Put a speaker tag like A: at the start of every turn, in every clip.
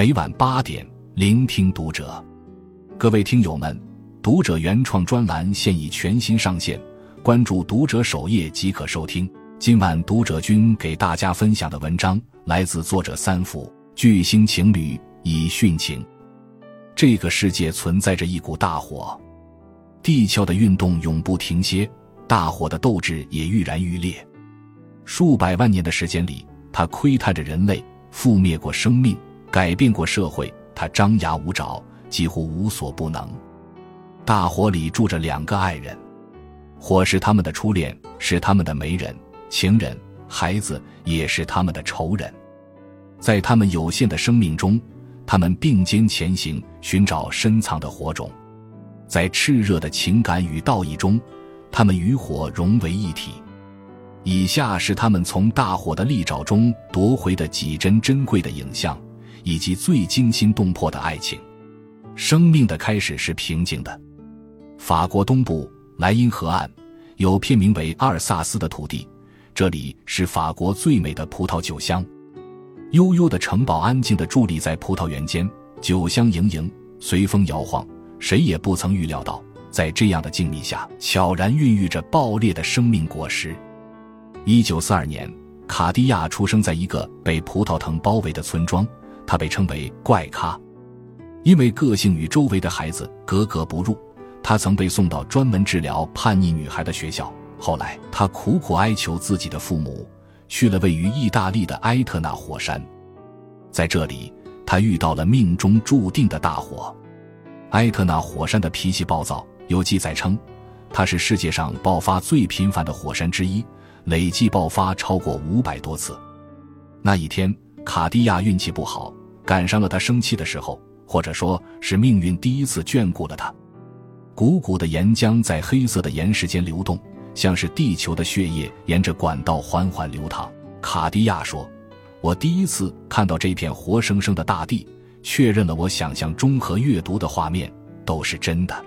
A: 每晚八点，聆听读者。各位听友们，读者原创专栏现已全新上线，关注读者首页即可收听。今晚读者君给大家分享的文章来自作者三福。巨星情侣已殉情，这个世界存在着一股大火，地壳的运动永不停歇，大火的斗志也愈燃愈烈。数百万年的时间里，它窥探着人类，覆灭过生命，改变过社会。他张牙舞爪，几乎无所不能。大火里住着两个爱人，火是他们的初恋，是他们的媒人、情人，孩子也是他们的仇人。在他们有限的生命中，他们并肩前行，寻找深藏的火种。在炽热的情感与道义中，他们与火融为一体。以下是他们从大火的利爪中夺回的几帧珍贵的影像，以及最惊心动魄的爱情。生命的开始是平静的。法国东部莱茵河岸有片名为阿尔萨斯的土地，这里是法国最美的葡萄酒乡。悠悠的城堡安静地伫立在葡萄园间，酒香盈盈，随风摇晃。谁也不曾预料到，在这样的静谧下，悄然孕育着爆裂的生命果实。一九四二年，卡地亚出生在一个被葡萄藤包围的村庄，他被称为“怪咖”，因为个性与周围的孩子格格不入。他曾被送到专门治疗叛逆女孩的学校。后来，他苦苦哀求自己的父母。去了位于意大利的埃特纳火山，在这里，他遇到了命中注定的大火。埃特纳火山的脾气暴躁，有记载称，它是世界上爆发最频繁的火山之一，累计爆发超过五百多次。那一天，卡地亚运气不好，赶上了他生气的时候，或者说是命运第一次眷顾了他。汩汩的岩浆在黑色的岩石间流动。像是地球的血液沿着管道缓缓流淌。卡地亚说：“我第一次看到这片活生生的大地，确认了我想象中和阅读的画面都是真的。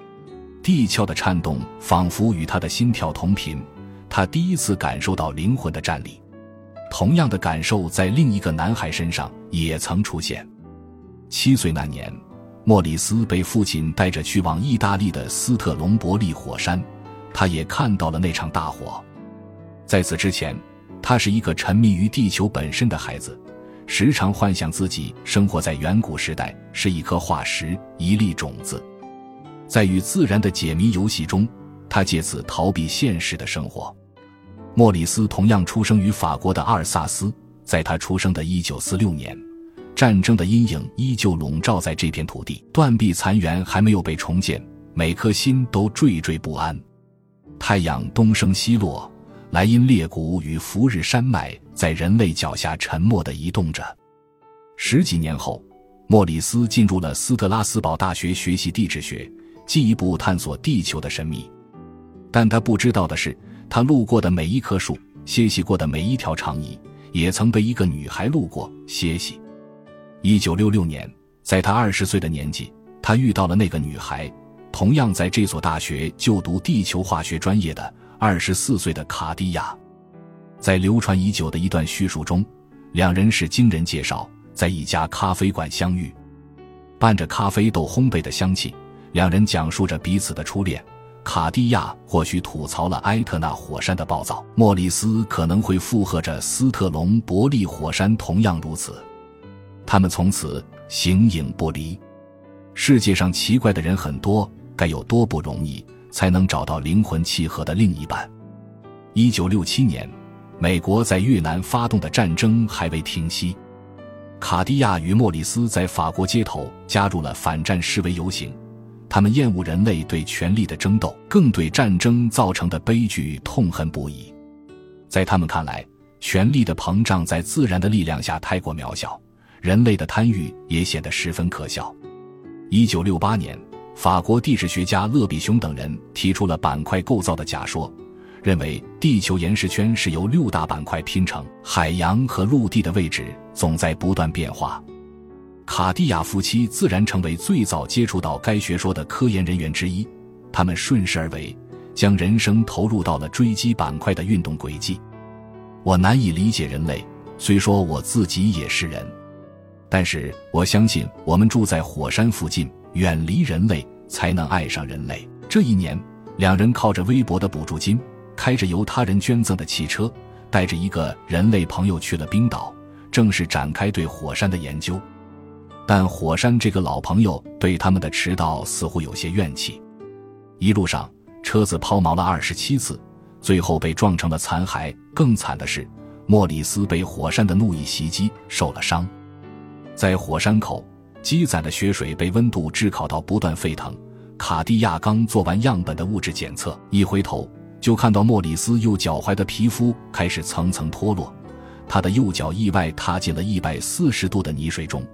A: 地壳的颤动仿佛与他的心跳同频，他第一次感受到灵魂的站立。同样的感受在另一个男孩身上也曾出现。七岁那年，莫里斯被父亲带着去往意大利的斯特隆伯利火山。”他也看到了那场大火。在此之前，他是一个沉迷于地球本身的孩子，时常幻想自己生活在远古时代，是一颗化石、一粒种子。在与自然的解谜游戏中，他借此逃避现实的生活。莫里斯同样出生于法国的阿尔萨斯，在他出生的一九四六年，战争的阴影依旧笼罩在这片土地，断壁残垣还没有被重建，每颗心都惴惴不安。太阳东升西落，莱茵裂谷与福日山脉在人类脚下沉默地移动着。十几年后，莫里斯进入了斯特拉斯堡大学学习地质学，进一步探索地球的神秘。但他不知道的是，他路过的每一棵树，歇息过的每一条长椅，也曾被一个女孩路过歇息。一九六六年，在他二十岁的年纪，他遇到了那个女孩。同样在这所大学就读地球化学专业的二十四岁的卡地亚，在流传已久的一段叙述中，两人是经人介绍在一家咖啡馆相遇，伴着咖啡豆烘焙的香气，两人讲述着彼此的初恋。卡地亚或许吐槽了埃特纳火山的暴躁，莫里斯可能会附和着斯特隆伯利火山同样如此，他们从此形影不离。世界上奇怪的人很多。该有多不容易，才能找到灵魂契合的另一半？一九六七年，美国在越南发动的战争还未停息，卡地亚与莫里斯在法国街头加入了反战示威游行。他们厌恶人类对权力的争斗，更对战争造成的悲剧痛恨不已。在他们看来，权力的膨胀在自然的力量下太过渺小，人类的贪欲也显得十分可笑。一九六八年。法国地质学家勒比雄等人提出了板块构造的假说，认为地球岩石圈是由六大板块拼成，海洋和陆地的位置总在不断变化。卡地亚夫妻自然成为最早接触到该学说的科研人员之一，他们顺势而为，将人生投入到了追击板块的运动轨迹。我难以理解人类，虽说我自己也是人。但是我相信，我们住在火山附近，远离人类，才能爱上人类。这一年，两人靠着微薄的补助金，开着由他人捐赠的汽车，带着一个人类朋友去了冰岛，正式展开对火山的研究。但火山这个老朋友对他们的迟到似乎有些怨气，一路上车子抛锚了二十七次，最后被撞成了残骸。更惨的是，莫里斯被火山的怒意袭击，受了伤。在火山口积攒的雪水被温度炙烤到不断沸腾。卡地亚刚做完样本的物质检测，一回头就看到莫里斯右脚踝的皮肤开始层层脱落，他的右脚意外踏进了一百四十度的泥水中。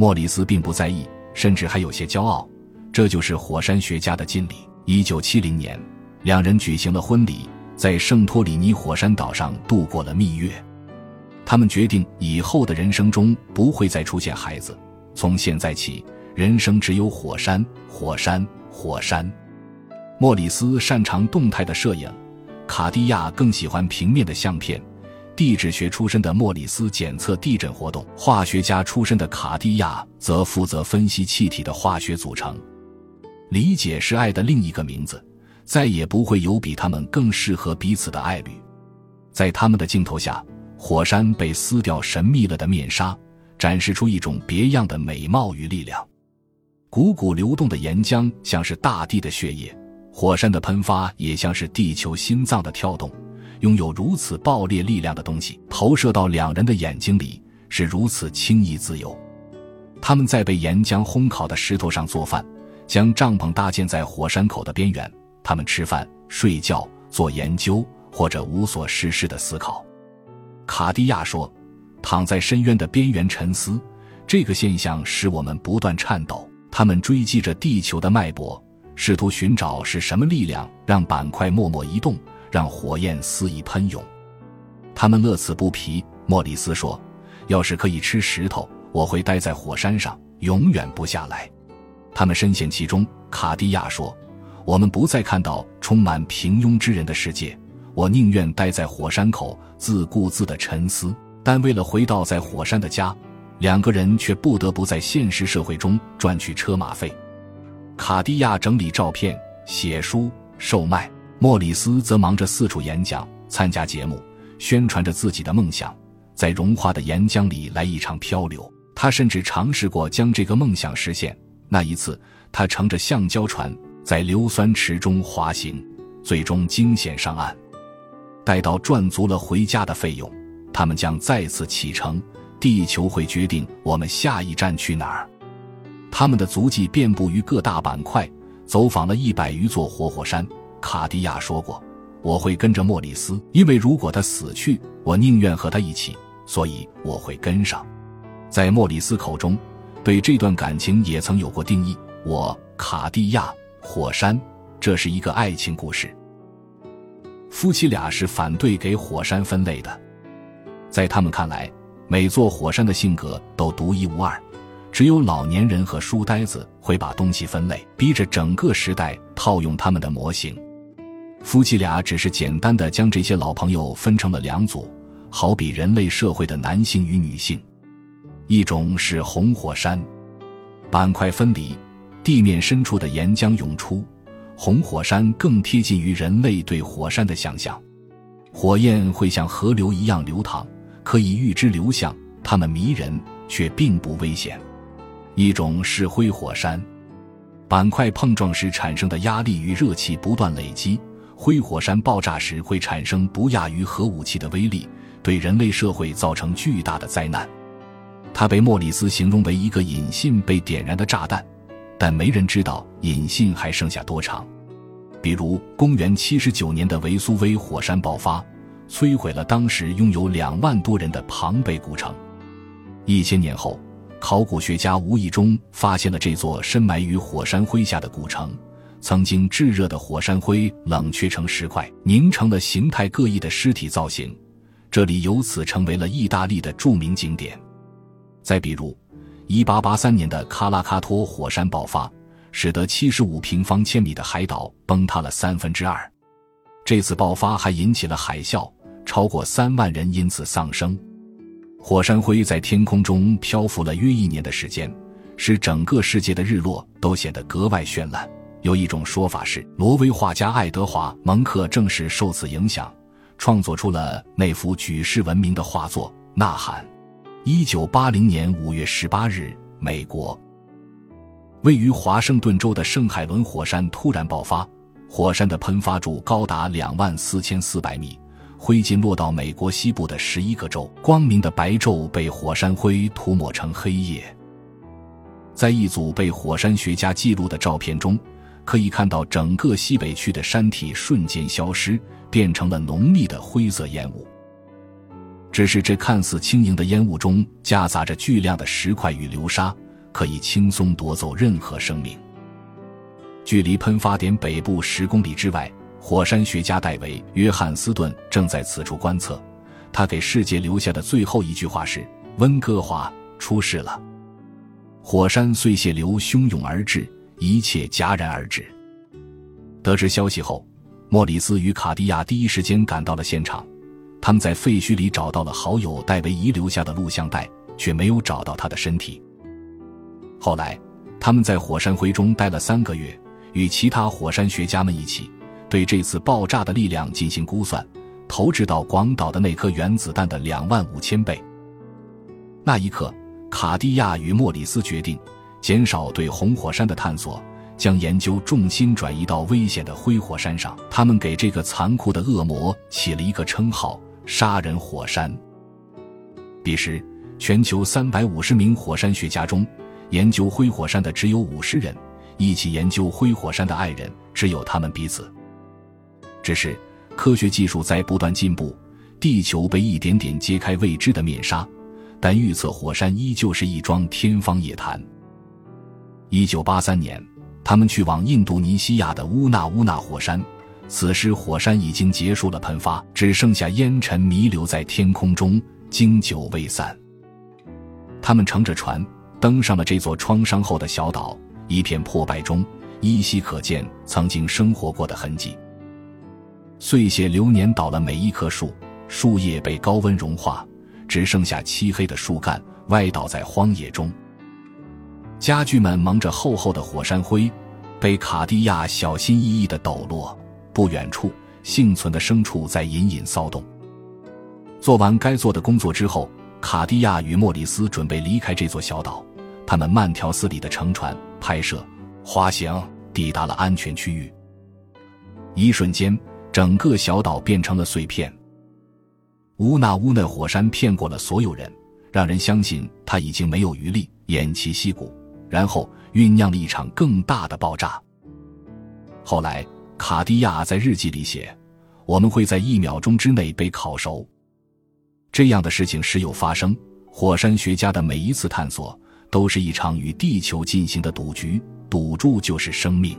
A: 莫里斯并不在意，甚至还有些骄傲。这就是火山学家的尽力。一九七零年，两人举行了婚礼，在圣托里尼火山岛上度过了蜜月。他们决定以后的人生中不会再出现孩子。从现在起，人生只有火山，火山，火山。莫里斯擅长动态的摄影，卡地亚更喜欢平面的相片。地质学出身的莫里斯检测地震活动，化学家出身的卡地亚则负责分析气体的化学组成。理解是爱的另一个名字，再也不会有比他们更适合彼此的爱侣。在他们的镜头下，火山被撕掉神秘了的面纱，展示出一种别样的美貌与力量。汩汩流动的岩浆像是大地的血液，火山的喷发也像是地球心脏的跳动。拥有如此爆裂力量的东西投射到两人的眼睛里是如此轻易自由。他们在被岩浆烘烤的石头上做饭，将帐篷搭建在火山口的边缘。他们吃饭、睡觉、做研究，或者无所事事的思考。卡地亚说：“躺在深渊的边缘沉思，这个现象使我们不断颤抖。他们追击着地球的脉搏，试图寻找是什么力量让板块默默移动。”让火焰肆意喷涌，他们乐此不疲。莫里斯说：“要是可以吃石头，我会待在火山上，永远不下来。”他们深陷其中。卡地亚说：“我们不再看到充满平庸之人的世界，我宁愿待在火山口，自顾自的沉思。但为了回到在火山的家，两个人却不得不在现实社会中赚取车马费。”卡地亚整理照片、写书、售卖。莫里斯则忙着四处演讲、参加节目，宣传着自己的梦想，在融化的岩浆里来一场漂流。他甚至尝试过将这个梦想实现。那一次，他乘着橡胶船在硫酸池中滑行，最终惊险上岸。待到赚足了回家的费用，他们将再次启程。地球会决定我们下一站去哪儿。他们的足迹遍布于各大板块，走访了一百余座活火山。卡迪亚说过：“我会跟着莫里斯，因为如果他死去，我宁愿和他一起，所以我会跟上。”在莫里斯口中，对这段感情也曾有过定义：“我卡迪亚火山，这是一个爱情故事。”夫妻俩是反对给火山分类的，在他们看来，每座火山的性格都独一无二。只有老年人和书呆子会把东西分类，逼着整个时代套用他们的模型。夫妻俩只是简单的将这些老朋友分成了两组，好比人类社会的男性与女性。一种是红火山，板块分离，地面深处的岩浆涌出。红火山更贴近于人类对火山的想象，火焰会像河流一样流淌，可以预知流向，它们迷人却并不危险。一种是灰火山，板块碰撞时产生的压力与热气不断累积。灰火山爆炸时会产生不亚于核武器的威力，对人类社会造成巨大的灾难。它被莫里斯形容为一个引信被点燃的炸弹，但没人知道引信还剩下多长。比如，公元七十九年的维苏威火山爆发，摧毁了当时拥有两万多人的庞贝古城。一千年后，考古学家无意中发现了这座深埋于火山灰下的古城。曾经炙热的火山灰冷却成石块，凝成了形态各异的尸体造型。这里由此成为了意大利的著名景点。再比如，1883年的卡拉卡托火山爆发，使得75平方千米的海岛崩塌了三分之二。这次爆发还引起了海啸，超过三万人因此丧生。火山灰在天空中漂浮了约一年的时间，使整个世界的日落都显得格外绚烂。有一种说法是，挪威画家爱德华·蒙克正是受此影响，创作出了那幅举世闻名的画作《呐喊》。一九八零年五月十八日，美国位于华盛顿州的圣海伦火山突然爆发，火山的喷发柱高达两万四千四百米，灰烬落到美国西部的十一个州，光明的白昼被火山灰涂抹成黑夜。在一组被火山学家记录的照片中，可以看到整个西北区的山体瞬间消失，变成了浓密的灰色烟雾。只是这看似轻盈的烟雾中夹杂着巨量的石块与流沙，可以轻松夺走任何生命。距离喷发点北部十公里之外，火山学家戴维·约翰斯顿正在此处观测。他给世界留下的最后一句话是：“温哥华出事了。”火山碎屑流汹涌而至，一切戛然而止。得知消息后，莫里斯与卡地亚第一时间赶到了现场。他们在废墟里找到了好友戴维遗留下的录像带，却没有找到他的身体。后来，他们在火山灰中待了三个月，与其他火山学家们一起对这次爆炸的力量进行估算，投掷到广岛的那颗原子弹的两万五千倍。那一刻，卡地亚与莫里斯决定减少对红火山的探索。将研究重心转移到危险的灰火山上。他们给这个残酷的恶魔起了一个称号——杀人火山。彼时，全球三百五十名火山学家中，研究灰火山的只有五十人，一起研究灰火山的爱人只有他们彼此。只是，科学技术在不断进步，地球被一点点揭开未知的面纱，但预测火山依旧是一桩天方夜谭。一九八三年。他们去往印度尼西亚的乌纳乌纳火山，此时火山已经结束了喷发，只剩下烟尘弥留在天空中，经久未散。他们乘着船登上了这座创伤后的小岛，一片破败中依稀可见曾经生活过的痕迹。碎屑流年倒了每一棵树，树叶被高温融化，只剩下漆黑的树干歪倒在荒野中。家具们蒙着厚厚的火山灰，被卡地亚小心翼翼地抖落。不远处，幸存的牲畜在隐隐骚动。做完该做的工作之后，卡地亚与莫里斯准备离开这座小岛。他们慢条斯理地乘船、拍摄、滑行，抵达了安全区域。一瞬间，整个小岛变成了碎片。乌纳乌那火山骗过了所有人，让人相信他已经没有余力，偃旗息鼓。然后酝酿了一场更大的爆炸。后来，卡地亚在日记里写：“我们会在一秒钟之内被烤熟。”这样的事情时有发生。火山学家的每一次探索都是一场与地球进行的赌局，赌注就是生命。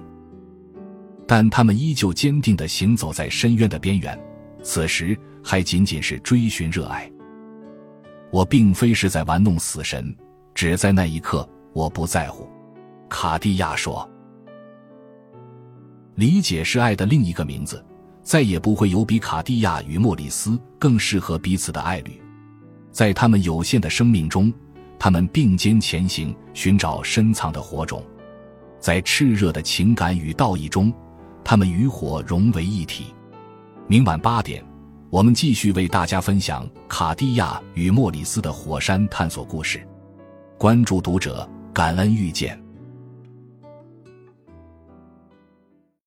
A: 但他们依旧坚定地行走在深渊的边缘，此时还仅仅是追寻热爱。我并非是在玩弄死神，只在那一刻。我不在乎，卡地亚说。理解是爱的另一个名字，再也不会有比卡地亚与莫里斯更适合彼此的爱侣。在他们有限的生命中，他们并肩前行，寻找深藏的火种。在炽热的情感与道义中，他们与火融为一体。明晚八点，我们继续为大家分享卡地亚与莫里斯的火山探索故事。关注读者。感恩遇见。